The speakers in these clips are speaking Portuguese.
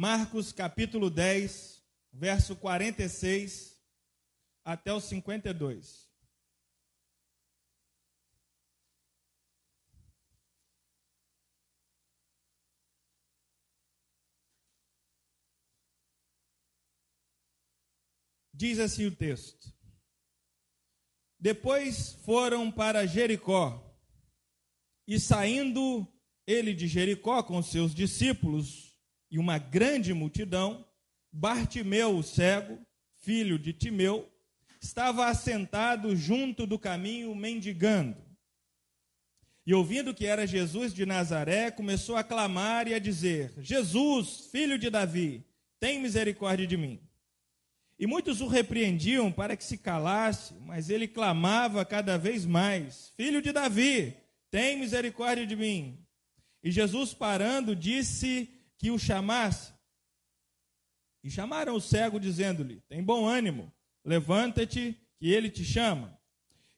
Marcos capítulo 10, verso 46 até o 52. Diz assim o texto: Depois foram para Jericó, e saindo ele de Jericó com seus discípulos e uma grande multidão, Bartimeu, o cego, filho de Timeu, estava assentado junto do caminho mendigando. E ouvindo que era Jesus de Nazaré, começou a clamar e a dizer: Jesus, filho de Davi, tem misericórdia de mim. E muitos o repreendiam para que se calasse, mas ele clamava cada vez mais: Filho de Davi, tem misericórdia de mim. E Jesus, parando, disse que o chamasse. E chamaram o cego, dizendo-lhe: Tem bom ânimo, levanta-te, que ele te chama.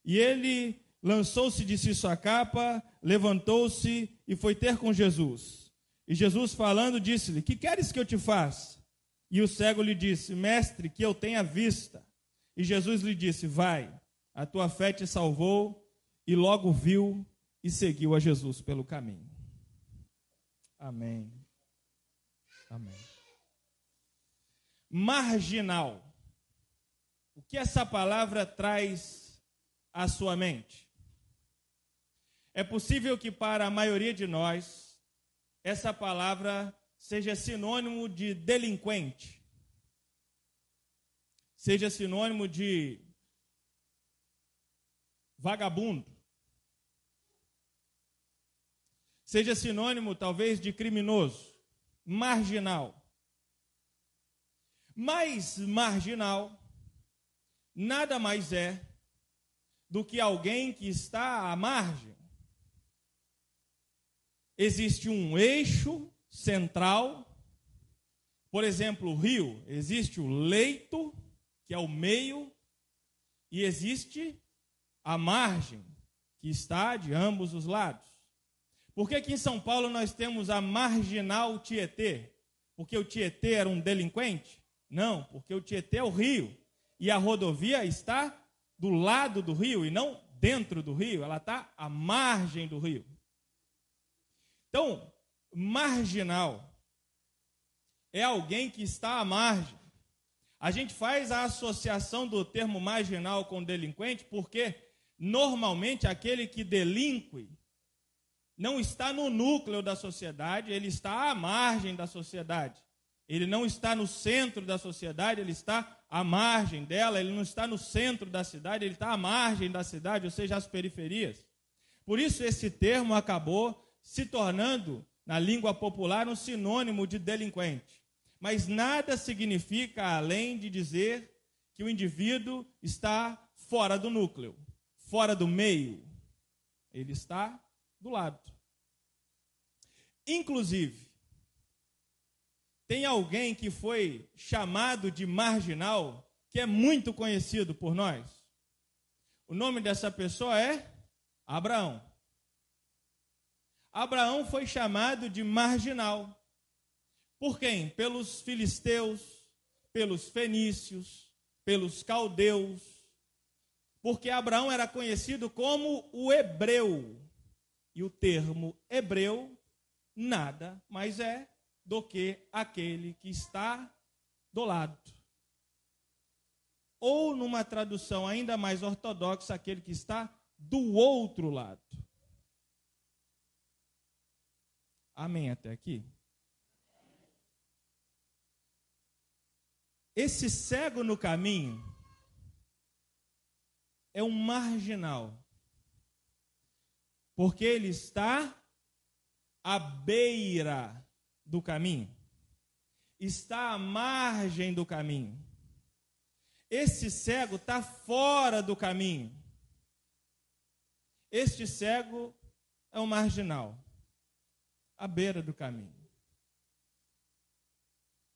E ele lançou-se de si sua capa, levantou-se e foi ter com Jesus. E Jesus, falando, disse-lhe: Que queres que eu te faça? E o cego lhe disse: Mestre, que eu tenha vista. E Jesus lhe disse: Vai, a tua fé te salvou. E logo viu e seguiu a Jesus pelo caminho. Amém. Amém. Marginal. O que essa palavra traz à sua mente? É possível que para a maioria de nós essa palavra seja sinônimo de delinquente, seja sinônimo de vagabundo, seja sinônimo talvez de criminoso, marginal. Mais marginal nada mais é do que alguém que está à margem. Existe um eixo central. Por exemplo, o rio, existe o leito, que é o meio, e existe a margem, que está de ambos os lados. Por que aqui em São Paulo nós temos a marginal Tietê? Porque o Tietê era um delinquente? Não, porque o Tietê é o rio. E a rodovia está do lado do rio e não dentro do rio, ela está à margem do rio. Então, marginal é alguém que está à margem. A gente faz a associação do termo marginal com delinquente porque normalmente aquele que delinque não está no núcleo da sociedade, ele está à margem da sociedade. Ele não está no centro da sociedade, ele está à margem dela, ele não está no centro da cidade, ele está à margem da cidade, ou seja, às periferias. Por isso esse termo acabou se tornando na língua popular, um sinônimo de delinquente. Mas nada significa além de dizer que o indivíduo está fora do núcleo, fora do meio. Ele está do lado. Inclusive, tem alguém que foi chamado de marginal, que é muito conhecido por nós. O nome dessa pessoa é Abraão. Abraão foi chamado de marginal. Por quem? Pelos filisteus, pelos fenícios, pelos caldeus. Porque Abraão era conhecido como o hebreu. E o termo hebreu nada mais é do que aquele que está do lado. Ou, numa tradução ainda mais ortodoxa, aquele que está do outro lado. Amém até aqui? Esse cego no caminho é um marginal, porque ele está à beira do caminho, está à margem do caminho. Esse cego está fora do caminho. Este cego é um marginal à beira do caminho.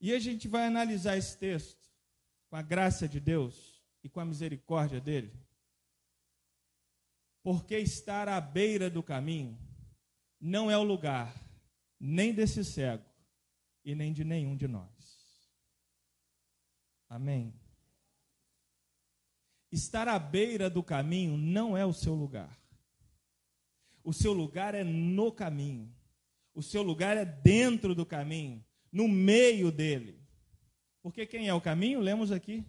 E a gente vai analisar esse texto com a graça de Deus e com a misericórdia dele. Porque estar à beira do caminho não é o lugar nem desse cego, e nem de nenhum de nós. Amém. Estar à beira do caminho não é o seu lugar. O seu lugar é no caminho. O seu lugar é dentro do caminho, no meio dele. Porque quem é o caminho? Lemos aqui.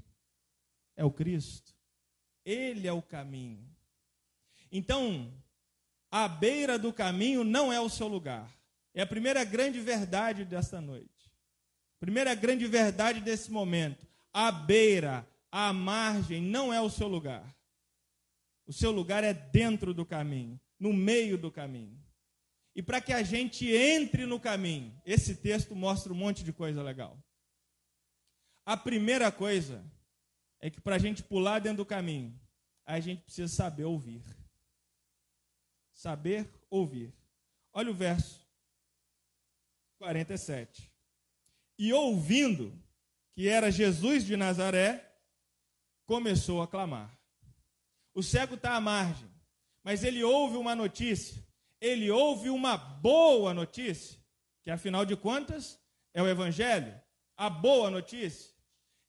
É o Cristo. Ele é o caminho. Então, a beira do caminho não é o seu lugar. É a primeira grande verdade desta noite. Primeira grande verdade desse momento. A beira, a margem não é o seu lugar. O seu lugar é dentro do caminho, no meio do caminho. E para que a gente entre no caminho, esse texto mostra um monte de coisa legal. A primeira coisa é que para a gente pular dentro do caminho, a gente precisa saber ouvir. Saber ouvir. Olha o verso 47. E ouvindo que era Jesus de Nazaré, começou a clamar. O cego está à margem, mas ele ouve uma notícia, ele ouve uma boa notícia, que afinal de contas é o Evangelho, a boa notícia.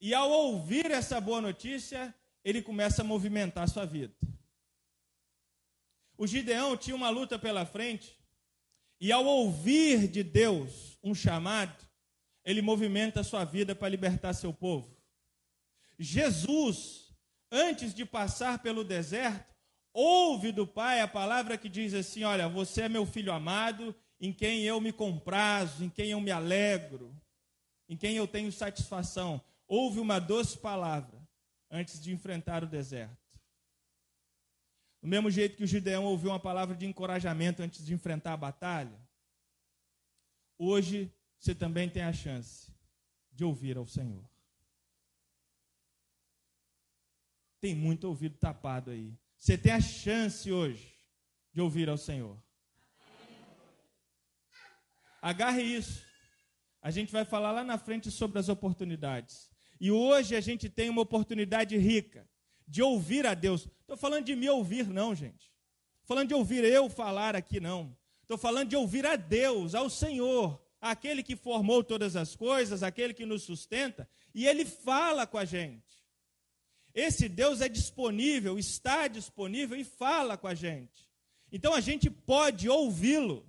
E ao ouvir essa boa notícia, ele começa a movimentar a sua vida. O Gideão tinha uma luta pela frente, e ao ouvir de Deus um chamado, ele movimenta a sua vida para libertar seu povo. Jesus, antes de passar pelo deserto, ouve do Pai a palavra que diz assim: Olha, você é meu filho amado, em quem eu me comprazo, em quem eu me alegro, em quem eu tenho satisfação. Ouve uma doce palavra antes de enfrentar o deserto. Do mesmo jeito que o Gideão ouviu uma palavra de encorajamento antes de enfrentar a batalha, hoje você também tem a chance de ouvir ao Senhor. Tem muito ouvido tapado aí. Você tem a chance hoje de ouvir ao Senhor. Agarre isso. A gente vai falar lá na frente sobre as oportunidades. E hoje a gente tem uma oportunidade rica de ouvir a Deus. Estou falando de me ouvir, não, gente. Falando de ouvir eu falar aqui, não. Estou falando de ouvir a Deus, ao Senhor, aquele que formou todas as coisas, aquele que nos sustenta, e ele fala com a gente. Esse Deus é disponível, está disponível e fala com a gente. Então a gente pode ouvi-lo.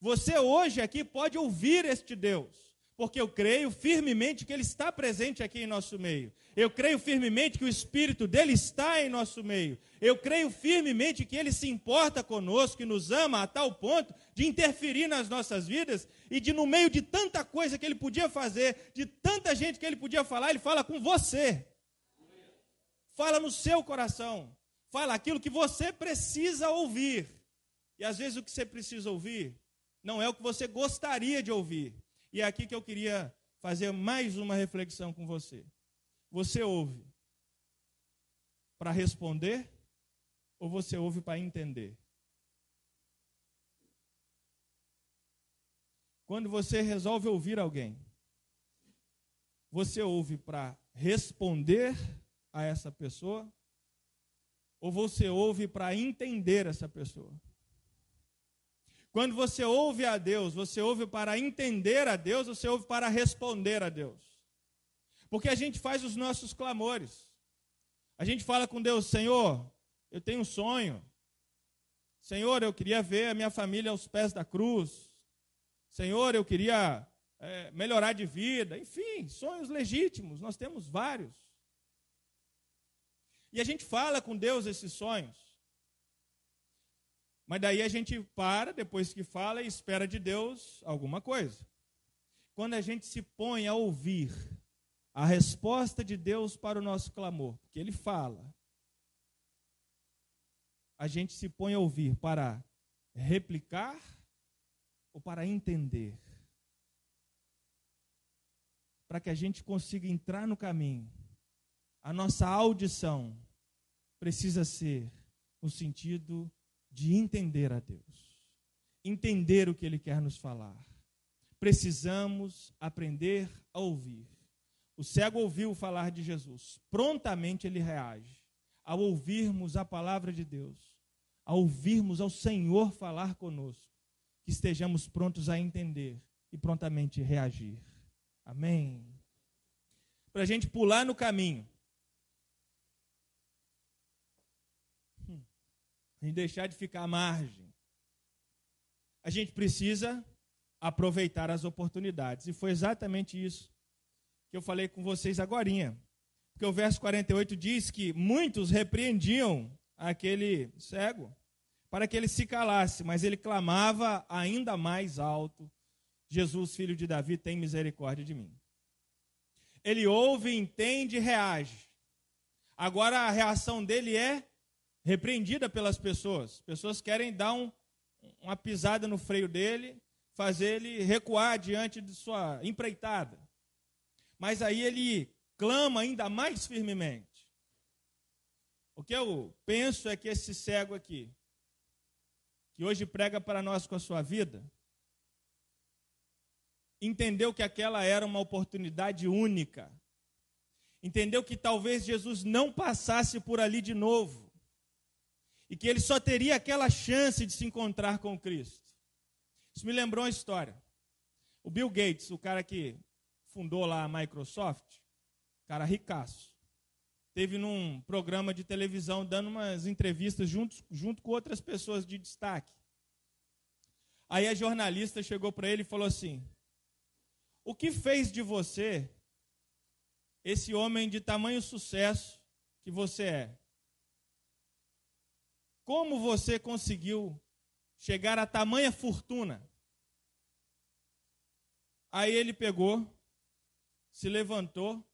Você hoje aqui pode ouvir este Deus porque eu creio firmemente que Ele está presente aqui em nosso meio. Eu creio firmemente que o Espírito dele está em nosso meio. Eu creio firmemente que Ele se importa conosco, que nos ama a tal ponto de interferir nas nossas vidas e de, no meio de tanta coisa que Ele podia fazer, de tanta gente que Ele podia falar, Ele fala com você. Fala no seu coração. Fala aquilo que você precisa ouvir. E às vezes o que você precisa ouvir não é o que você gostaria de ouvir e é aqui que eu queria fazer mais uma reflexão com você. Você ouve para responder ou você ouve para entender? Quando você resolve ouvir alguém, você ouve para responder a essa pessoa ou você ouve para entender essa pessoa? Quando você ouve a Deus, você ouve para entender a Deus, você ouve para responder a Deus. Porque a gente faz os nossos clamores. A gente fala com Deus, Senhor, eu tenho um sonho. Senhor, eu queria ver a minha família aos pés da cruz. Senhor, eu queria é, melhorar de vida. Enfim, sonhos legítimos, nós temos vários. E a gente fala com Deus esses sonhos. Mas daí a gente para, depois que fala, e espera de Deus alguma coisa. Quando a gente se põe a ouvir a resposta de Deus para o nosso clamor, porque Ele fala, a gente se põe a ouvir para replicar ou para entender. Para que a gente consiga entrar no caminho, a nossa audição precisa ser no sentido de entender a Deus, entender o que Ele quer nos falar. Precisamos aprender a ouvir. O cego ouviu falar de Jesus, prontamente ele reage. Ao ouvirmos a palavra de Deus, ao ouvirmos ao Senhor falar conosco, que estejamos prontos a entender e prontamente reagir. Amém. Para a gente pular no caminho. A gente deixar de ficar à margem. A gente precisa aproveitar as oportunidades. E foi exatamente isso que eu falei com vocês agora. Porque o verso 48 diz que muitos repreendiam aquele cego para que ele se calasse, mas ele clamava ainda mais alto: Jesus, filho de Davi, tem misericórdia de mim. Ele ouve, entende e reage. Agora a reação dele é repreendida pelas pessoas. Pessoas querem dar um, uma pisada no freio dele, fazer ele recuar diante de sua empreitada. Mas aí ele clama ainda mais firmemente. O que eu penso é que esse cego aqui, que hoje prega para nós com a sua vida, entendeu que aquela era uma oportunidade única. Entendeu que talvez Jesus não passasse por ali de novo. E que ele só teria aquela chance de se encontrar com Cristo. Isso me lembrou uma história. O Bill Gates, o cara que fundou lá a Microsoft, cara ricaço, teve num programa de televisão dando umas entrevistas junto, junto com outras pessoas de destaque. Aí a jornalista chegou para ele e falou assim: o que fez de você esse homem de tamanho sucesso que você é? Como você conseguiu chegar a tamanha fortuna? Aí ele pegou, se levantou,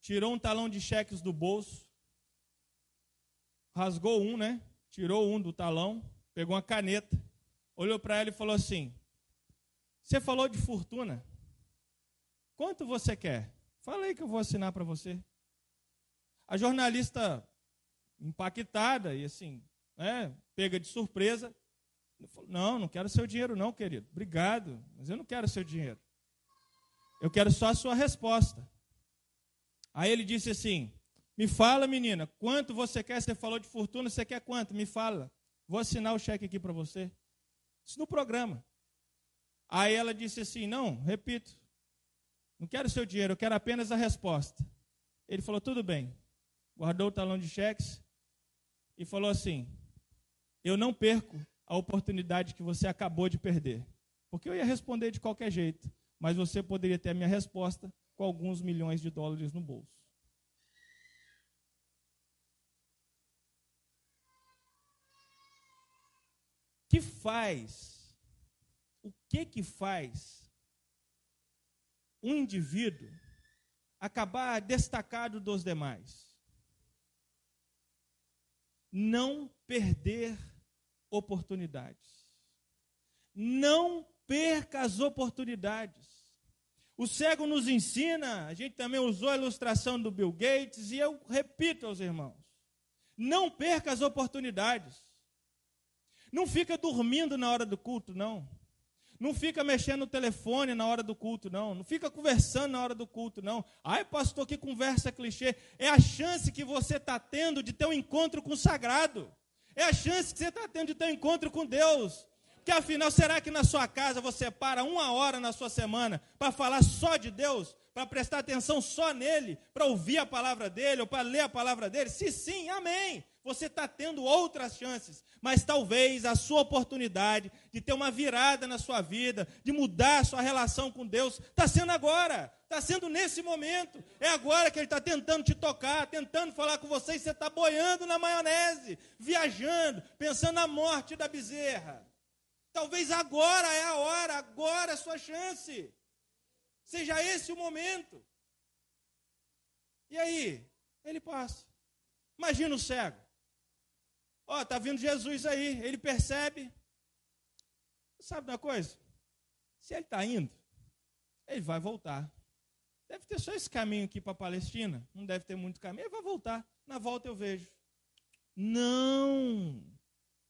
tirou um talão de cheques do bolso, rasgou um, né? Tirou um do talão, pegou uma caneta, olhou para ela e falou assim: Você falou de fortuna? Quanto você quer? Fala aí que eu vou assinar para você. A jornalista, impactada e assim, né, pega de surpresa, não, não quero seu dinheiro não, querido. Obrigado, mas eu não quero seu dinheiro. Eu quero só a sua resposta. Aí ele disse assim: Me fala, menina, quanto você quer? Você falou de fortuna, você quer quanto? Me fala. Vou assinar o cheque aqui para você. Isso no programa. Aí ela disse assim: Não, repito, não quero seu dinheiro, eu quero apenas a resposta. Ele falou: tudo bem. Guardou o talão de cheques e falou assim: eu não perco a oportunidade que você acabou de perder. Porque eu ia responder de qualquer jeito, mas você poderia ter a minha resposta com alguns milhões de dólares no bolso. que faz? O que que faz um indivíduo acabar destacado dos demais. Não perder oportunidades. Não perca as oportunidades. O cego nos ensina, a gente também usou a ilustração do Bill Gates, e eu repito aos irmãos: não perca as oportunidades. Não fica dormindo na hora do culto, não. Não fica mexendo no telefone na hora do culto, não. Não fica conversando na hora do culto, não. Ai, pastor, que conversa clichê. É a chance que você está tendo de ter um encontro com o sagrado. É a chance que você está tendo de ter um encontro com Deus. Porque afinal, será que na sua casa você para uma hora na sua semana para falar só de Deus? Para prestar atenção só nele? Para ouvir a palavra dele ou para ler a palavra dele? Se sim, amém você está tendo outras chances, mas talvez a sua oportunidade de ter uma virada na sua vida, de mudar a sua relação com Deus, está sendo agora, está sendo nesse momento. É agora que Ele está tentando te tocar, tentando falar com você e você está boiando na maionese, viajando, pensando na morte da bezerra. Talvez agora é a hora, agora é a sua chance. Seja esse o momento. E aí? Ele passa. Imagina o cego. Ó, oh, tá vindo Jesus aí, ele percebe. Sabe uma coisa? Se ele está indo, ele vai voltar. Deve ter só esse caminho aqui para a Palestina. Não deve ter muito caminho. Ele vai voltar. Na volta eu vejo. Não,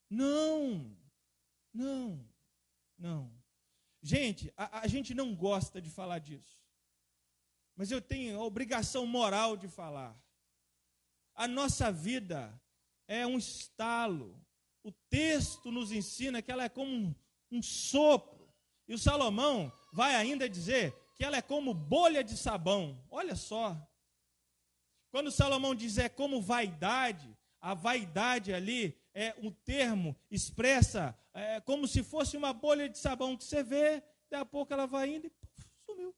não, não, não. Gente, a, a gente não gosta de falar disso. Mas eu tenho a obrigação moral de falar. A nossa vida é um estalo. O texto nos ensina que ela é como um, um sopro. E o Salomão vai ainda dizer que ela é como bolha de sabão. Olha só. Quando Salomão diz é como vaidade, a vaidade ali é um termo, expressa é, como se fosse uma bolha de sabão que você vê, daqui a pouco ela vai indo e sumiu.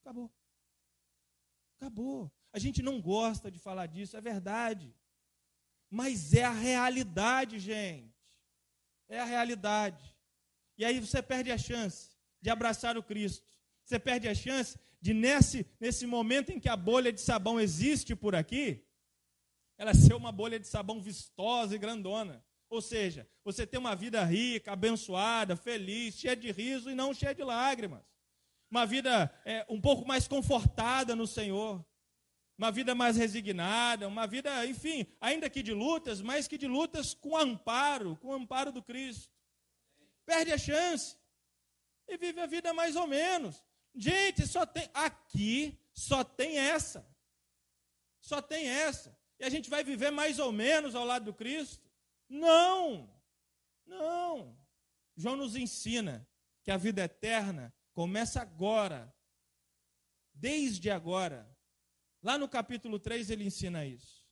Acabou. Acabou. A gente não gosta de falar disso, é verdade. Mas é a realidade, gente. É a realidade. E aí você perde a chance de abraçar o Cristo. Você perde a chance de, nesse, nesse momento em que a bolha de sabão existe por aqui, ela ser uma bolha de sabão vistosa e grandona. Ou seja, você ter uma vida rica, abençoada, feliz, cheia de riso e não cheia de lágrimas. Uma vida é, um pouco mais confortada no Senhor. Uma vida mais resignada, uma vida, enfim, ainda que de lutas, mas que de lutas com amparo, com amparo do Cristo. Perde a chance e vive a vida mais ou menos. Gente, só tem aqui só tem essa. Só tem essa. E a gente vai viver mais ou menos ao lado do Cristo? Não. Não. João nos ensina que a vida eterna começa agora. Desde agora. Lá no capítulo 3 ele ensina isso.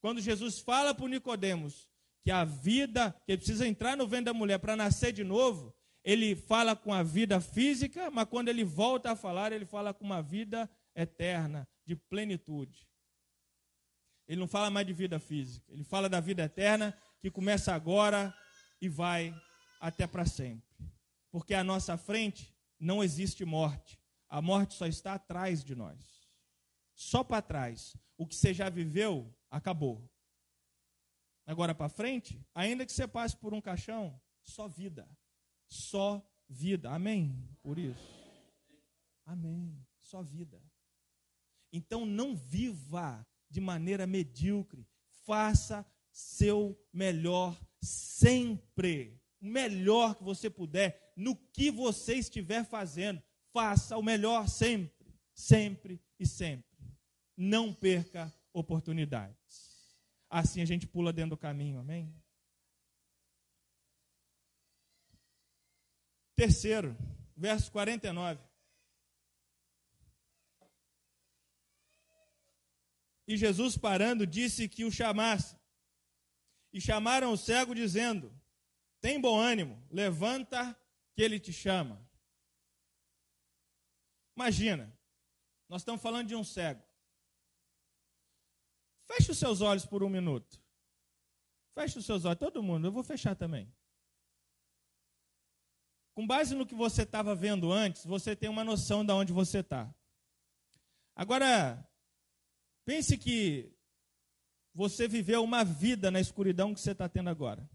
Quando Jesus fala para Nicodemos que a vida, que ele precisa entrar no ventre da mulher para nascer de novo, ele fala com a vida física, mas quando ele volta a falar, ele fala com uma vida eterna, de plenitude. Ele não fala mais de vida física, ele fala da vida eterna que começa agora e vai até para sempre. Porque à nossa frente não existe morte. A morte só está atrás de nós. Só para trás. O que você já viveu, acabou. Agora para frente, ainda que você passe por um caixão, só vida só vida. Amém? Por isso. Amém. Só vida. Então não viva de maneira medíocre. Faça seu melhor sempre. O melhor que você puder, no que você estiver fazendo. Faça o melhor sempre. Sempre e sempre. Não perca oportunidades. Assim a gente pula dentro do caminho. Amém? Terceiro, verso 49. E Jesus, parando, disse que o chamasse. E chamaram o cego, dizendo: Tem bom ânimo, levanta, que ele te chama. Imagina, nós estamos falando de um cego. Feche os seus olhos por um minuto. Feche os seus olhos, todo mundo, eu vou fechar também. Com base no que você estava vendo antes, você tem uma noção de onde você está. Agora, pense que você viveu uma vida na escuridão que você está tendo agora,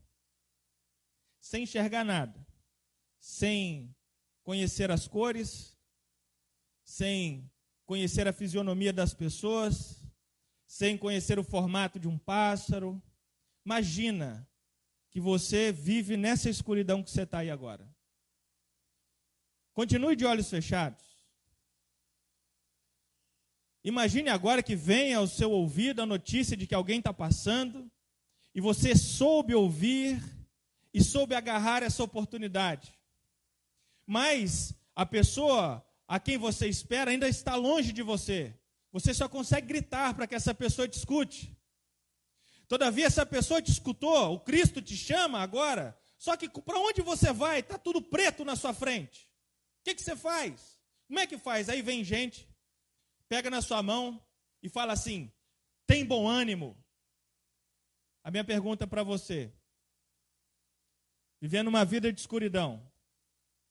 sem enxergar nada, sem conhecer as cores, sem conhecer a fisionomia das pessoas, sem conhecer o formato de um pássaro. Imagina que você vive nessa escuridão que você está aí agora. Continue de olhos fechados. Imagine agora que venha ao seu ouvido a notícia de que alguém está passando e você soube ouvir e soube agarrar essa oportunidade. Mas a pessoa a quem você espera ainda está longe de você. Você só consegue gritar para que essa pessoa te escute. Todavia, essa pessoa te escutou, o Cristo te chama agora, só que para onde você vai? Está tudo preto na sua frente. O que, que você faz? Como é que faz? Aí vem gente, pega na sua mão e fala assim: tem bom ânimo. A minha pergunta para você: vivendo uma vida de escuridão,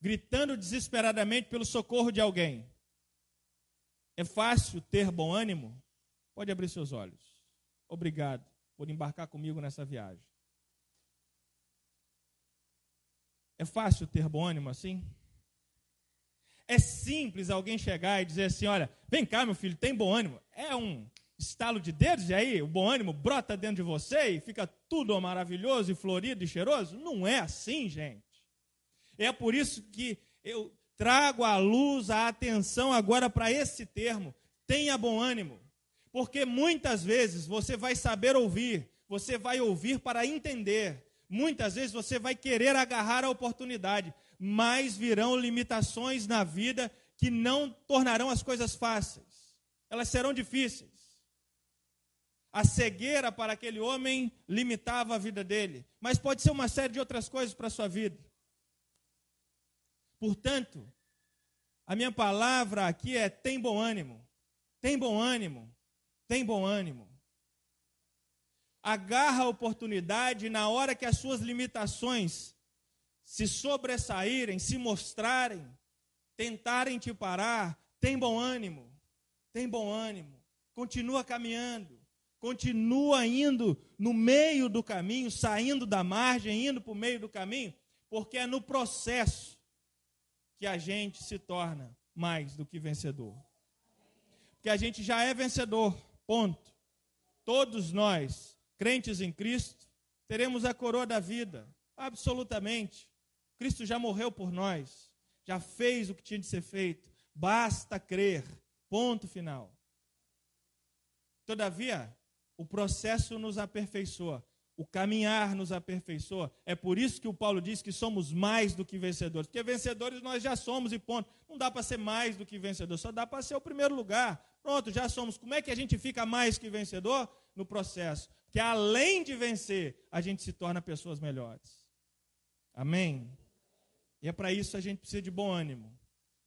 gritando desesperadamente pelo socorro de alguém, é fácil ter bom ânimo? Pode abrir seus olhos. Obrigado por embarcar comigo nessa viagem. É fácil ter bom ânimo assim? É simples alguém chegar e dizer assim: olha, vem cá, meu filho, tem bom ânimo. É um estalo de dedos e aí o bom ânimo brota dentro de você e fica tudo maravilhoso e florido e cheiroso? Não é assim, gente. É por isso que eu trago à luz a atenção agora para esse termo: tenha bom ânimo. Porque muitas vezes você vai saber ouvir, você vai ouvir para entender. Muitas vezes você vai querer agarrar a oportunidade, mais virão limitações na vida que não tornarão as coisas fáceis. Elas serão difíceis. A cegueira para aquele homem limitava a vida dele, mas pode ser uma série de outras coisas para a sua vida. Portanto, a minha palavra aqui é: tem bom ânimo, tem bom ânimo, tem bom ânimo. Agarra a oportunidade na hora que as suas limitações se sobressaírem, se mostrarem, tentarem te parar, tem bom ânimo, tem bom ânimo, continua caminhando, continua indo no meio do caminho, saindo da margem, indo para o meio do caminho, porque é no processo que a gente se torna mais do que vencedor. Porque a gente já é vencedor, ponto. Todos nós, crentes em Cristo, teremos a coroa da vida, absolutamente. Cristo já morreu por nós, já fez o que tinha de ser feito, basta crer, ponto final. Todavia, o processo nos aperfeiçoa, o caminhar nos aperfeiçoa. É por isso que o Paulo diz que somos mais do que vencedores, porque vencedores nós já somos e ponto. Não dá para ser mais do que vencedor, só dá para ser o primeiro lugar. Pronto, já somos. Como é que a gente fica mais que vencedor? No processo. Que além de vencer, a gente se torna pessoas melhores. Amém? E é para isso a gente precisa de bom ânimo,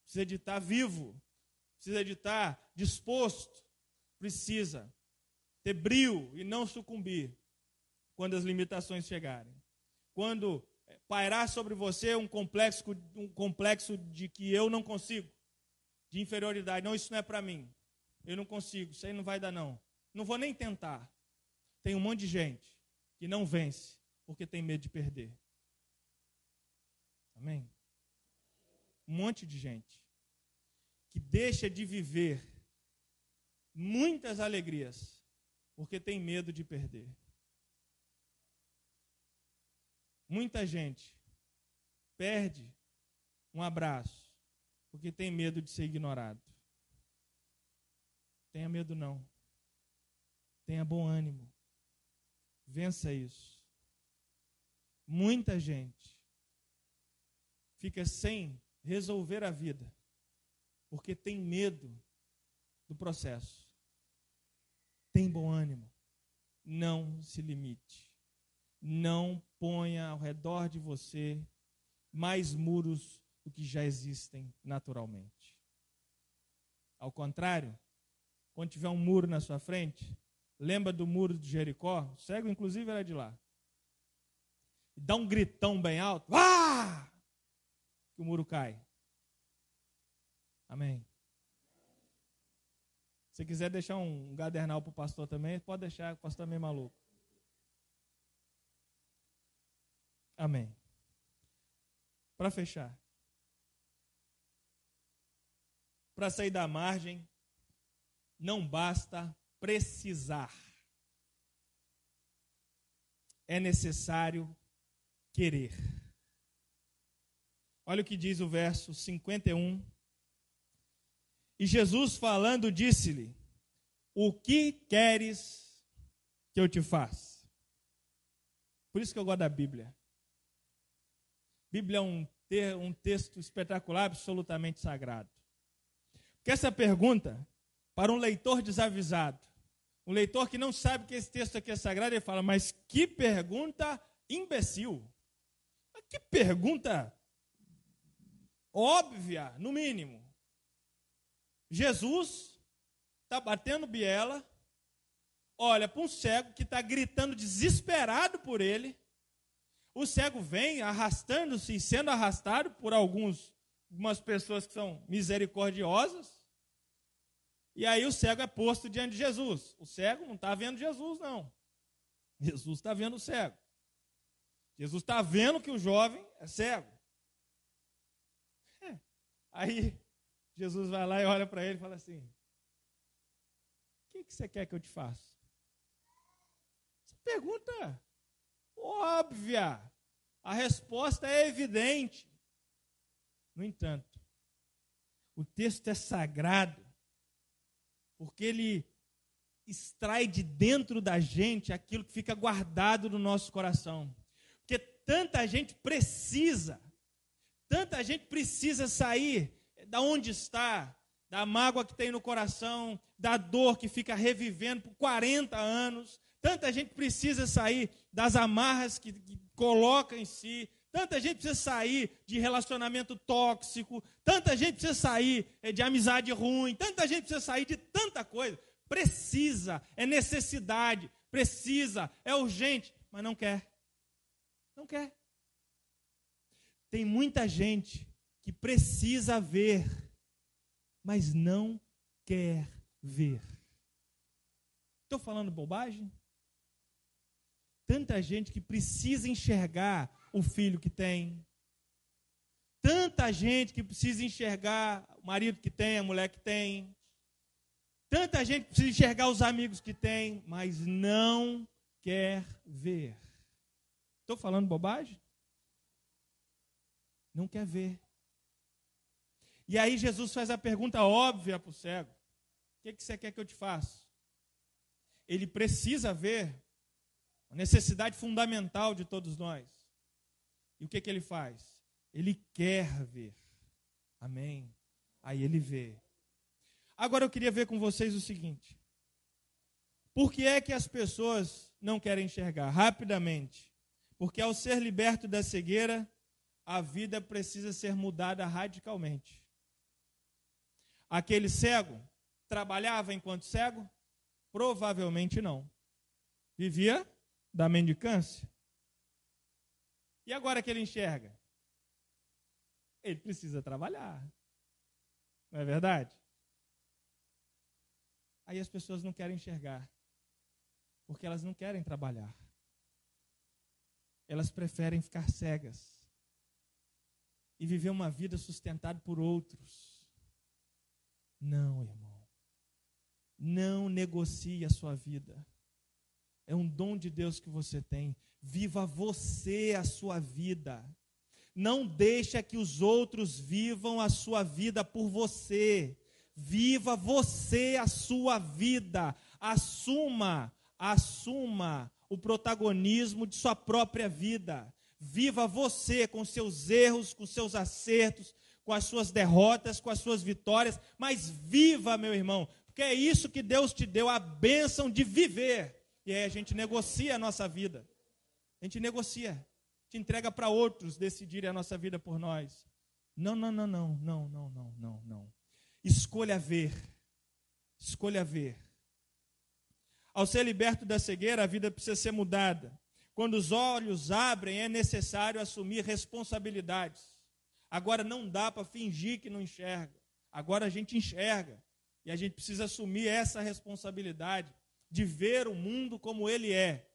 precisa de estar vivo, precisa de estar disposto, precisa ter brio e não sucumbir quando as limitações chegarem. Quando eh, pairar sobre você um complexo, um complexo de que eu não consigo, de inferioridade. Não, isso não é para mim. Eu não consigo, isso aí não vai dar não. Não vou nem tentar. Tem um monte de gente que não vence porque tem medo de perder. Amém? Um monte de gente que deixa de viver muitas alegrias porque tem medo de perder. Muita gente perde um abraço porque tem medo de ser ignorado. Tenha medo não. Tenha bom ânimo. Vença isso. Muita gente fica sem resolver a vida, porque tem medo do processo. Tem bom ânimo. Não se limite. Não ponha ao redor de você mais muros do que já existem naturalmente. Ao contrário, quando tiver um muro na sua frente, lembra do muro de Jericó? O cego, inclusive, era de lá. E dá um gritão bem alto. Ah! Que o muro cai. Amém. Se quiser deixar um gadernal para o pastor também, pode deixar, o pastor também é maluco. Amém. Para fechar. Para sair da margem, não basta precisar. É necessário querer. Olha o que diz o verso 51. E Jesus falando disse-lhe: O que queres que eu te faça? Por isso que eu gosto da Bíblia. Bíblia é um, ter, um texto espetacular, absolutamente sagrado. Porque essa pergunta, para um leitor desavisado, um leitor que não sabe que esse texto aqui é sagrado, ele fala: Mas que pergunta imbecil! Que pergunta óbvia, no mínimo. Jesus está batendo biela, olha para um cego que está gritando desesperado por ele. O cego vem arrastando-se sendo arrastado por alguns, algumas pessoas que são misericordiosas. E aí o cego é posto diante de Jesus. O cego não está vendo Jesus, não. Jesus está vendo o cego. Jesus está vendo que o jovem é cego. Aí Jesus vai lá e olha para ele e fala assim: O que, que você quer que eu te faça? Essa pergunta óbvia. A resposta é evidente. No entanto, o texto é sagrado, porque ele extrai de dentro da gente aquilo que fica guardado no nosso coração. Porque tanta gente precisa Tanta gente precisa sair da onde está, da mágoa que tem no coração, da dor que fica revivendo por 40 anos. Tanta gente precisa sair das amarras que, que coloca em si. Tanta gente precisa sair de relacionamento tóxico. Tanta gente precisa sair eh, de amizade ruim. Tanta gente precisa sair de tanta coisa. Precisa, é necessidade. Precisa, é urgente, mas não quer. Não quer. Tem muita gente que precisa ver, mas não quer ver. Estou falando bobagem? Tanta gente que precisa enxergar o filho que tem. Tanta gente que precisa enxergar o marido que tem, a mulher que tem. Tanta gente que precisa enxergar os amigos que tem, mas não quer ver. Estou falando bobagem? Não quer ver. E aí Jesus faz a pergunta óbvia para o cego: O que, que você quer que eu te faça? Ele precisa ver a necessidade fundamental de todos nós. E o que, que ele faz? Ele quer ver. Amém. Aí ele vê. Agora eu queria ver com vocês o seguinte: por que é que as pessoas não querem enxergar? Rapidamente. Porque ao ser liberto da cegueira, a vida precisa ser mudada radicalmente. Aquele cego trabalhava enquanto cego? Provavelmente não. Vivia da mendicância. E agora que ele enxerga? Ele precisa trabalhar. Não é verdade? Aí as pessoas não querem enxergar. Porque elas não querem trabalhar elas preferem ficar cegas e viver uma vida sustentada por outros. Não, irmão. Não negocie a sua vida. É um dom de Deus que você tem. Viva você a sua vida. Não deixe que os outros vivam a sua vida por você. Viva você a sua vida. Assuma, assuma o protagonismo de sua própria vida. Viva você com seus erros, com seus acertos, com as suas derrotas, com as suas vitórias, mas viva, meu irmão, porque é isso que Deus te deu, a bênção de viver. E aí a gente negocia a nossa vida. A gente negocia. Te entrega para outros decidirem a nossa vida por nós. Não, não, não, não, não, não, não, não, não. Escolha ver. Escolha ver. Ao ser liberto da cegueira, a vida precisa ser mudada. Quando os olhos abrem, é necessário assumir responsabilidades. Agora não dá para fingir que não enxerga. Agora a gente enxerga. E a gente precisa assumir essa responsabilidade de ver o mundo como ele é.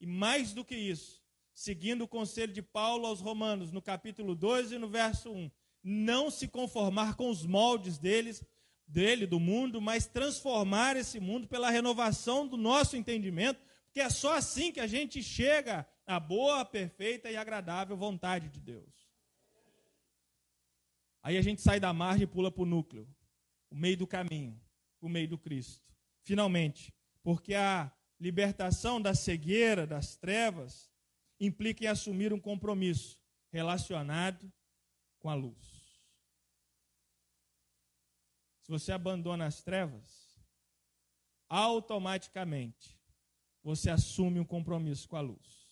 E mais do que isso, seguindo o conselho de Paulo aos Romanos, no capítulo 2 e no verso 1, não se conformar com os moldes deles, dele, do mundo, mas transformar esse mundo pela renovação do nosso entendimento, porque é só assim que a gente chega à boa, perfeita e agradável vontade de Deus. Aí a gente sai da margem e pula para o núcleo, o meio do caminho, o meio do Cristo. Finalmente, porque a libertação da cegueira, das trevas, implica em assumir um compromisso relacionado com a luz. Se você abandona as trevas, automaticamente você assume um compromisso com a luz.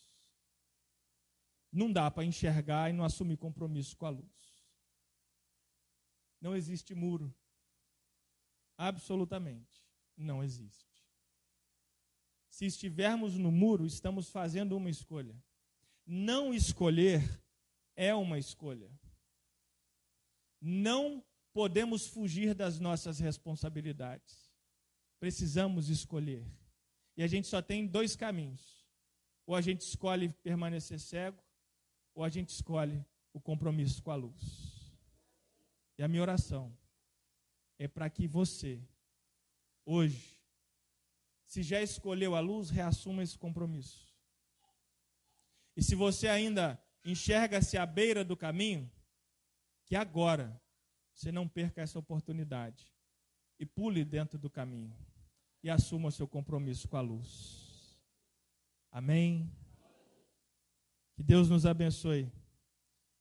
Não dá para enxergar e não assumir compromisso com a luz. Não existe muro. Absolutamente não existe. Se estivermos no muro, estamos fazendo uma escolha. Não escolher é uma escolha. Não podemos fugir das nossas responsabilidades. Precisamos escolher. E a gente só tem dois caminhos. Ou a gente escolhe permanecer cego, ou a gente escolhe o compromisso com a luz. E a minha oração é para que você, hoje, se já escolheu a luz, reassuma esse compromisso. E se você ainda enxerga-se à beira do caminho, que agora você não perca essa oportunidade e pule dentro do caminho e assuma o seu compromisso com a luz. Amém? Que Deus nos abençoe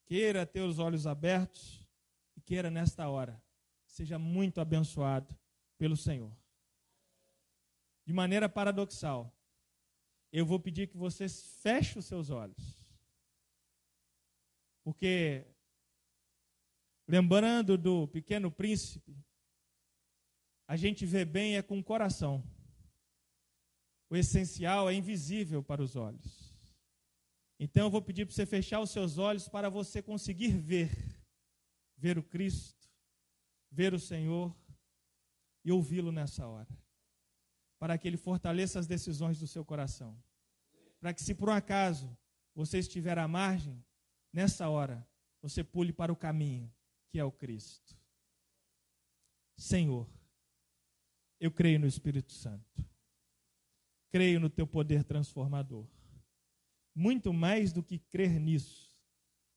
queira ter os olhos abertos e queira nesta hora seja muito abençoado pelo Senhor. De maneira paradoxal, eu vou pedir que vocês fechem os seus olhos. Porque, lembrando do pequeno príncipe, a gente vê bem é com o coração. O essencial é invisível para os olhos. Então eu vou pedir para você fechar os seus olhos para você conseguir ver, ver o Cristo, ver o Senhor e ouvi-lo nessa hora. Para que ele fortaleça as decisões do seu coração. Para que, se por um acaso você estiver à margem, nessa hora você pule para o caminho que é o Cristo. Senhor, eu creio no Espírito Santo. Creio no teu poder transformador. Muito mais do que crer nisso,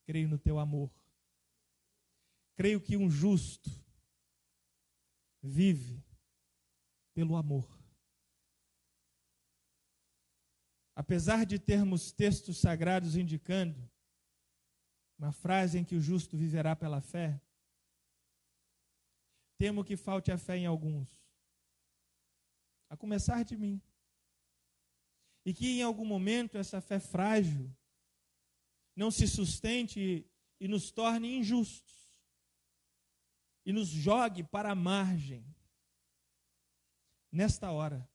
creio no teu amor. Creio que um justo vive pelo amor. Apesar de termos textos sagrados indicando uma frase em que o justo viverá pela fé, temo que falte a fé em alguns, a começar de mim. E que em algum momento essa fé frágil não se sustente e, nos torne injustos e nos jogue para a margem. Nesta hora,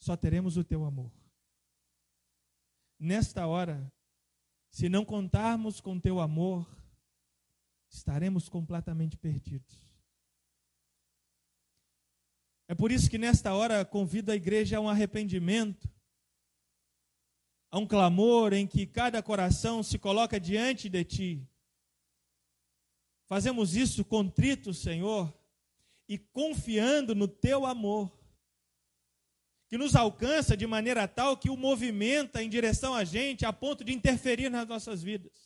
só teremos o teu amor. Nesta hora, se não contarmos com teu amor, estaremos completamente perdidos. É por isso que nesta hora convido a igreja a um arrependimento, a um clamor em que cada coração se coloca diante de ti. Fazemos isso contrito, Senhor, e confiando no teu amor, que nos alcança de maneira tal que o movimenta em direção a gente a ponto de interferir nas nossas vidas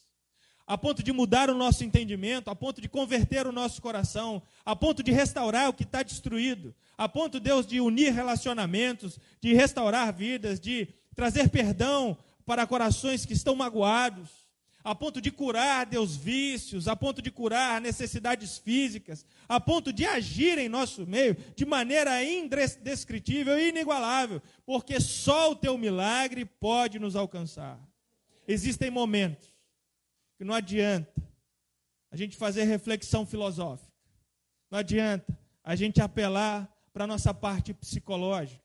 a ponto de mudar o nosso entendimento, a ponto de converter o nosso coração, a ponto de restaurar o que está destruído, a ponto, Deus, de unir relacionamentos, de restaurar vidas, de trazer perdão para corações que estão magoados, a ponto de curar, Deus, vícios, a ponto de curar necessidades físicas, a ponto de agir em nosso meio de maneira indescritível e inigualável, porque só o teu milagre pode nos alcançar. Existem momentos que não adianta a gente fazer reflexão filosófica. Não adianta a gente apelar para a nossa parte psicológica.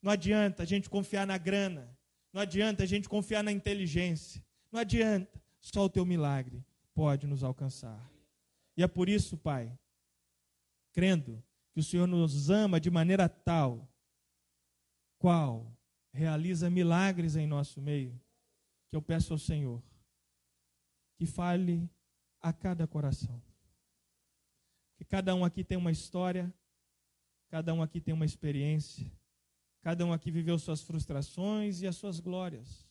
Não adianta a gente confiar na grana. Não adianta a gente confiar na inteligência. Não adianta. Só o teu milagre pode nos alcançar. E é por isso, Pai, crendo que o Senhor nos ama de maneira tal, qual realiza milagres em nosso meio, que eu peço ao Senhor que fale a cada coração. Que cada um aqui tem uma história, cada um aqui tem uma experiência, cada um aqui viveu suas frustrações e as suas glórias.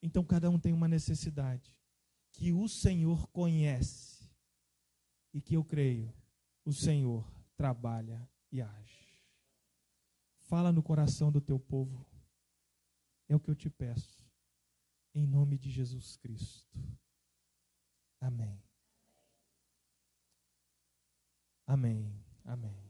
Então cada um tem uma necessidade que o Senhor conhece e que eu creio o Senhor trabalha e age. Fala no coração do teu povo. É o que eu te peço. Em nome de Jesus Cristo. Amém. Amém. Amém.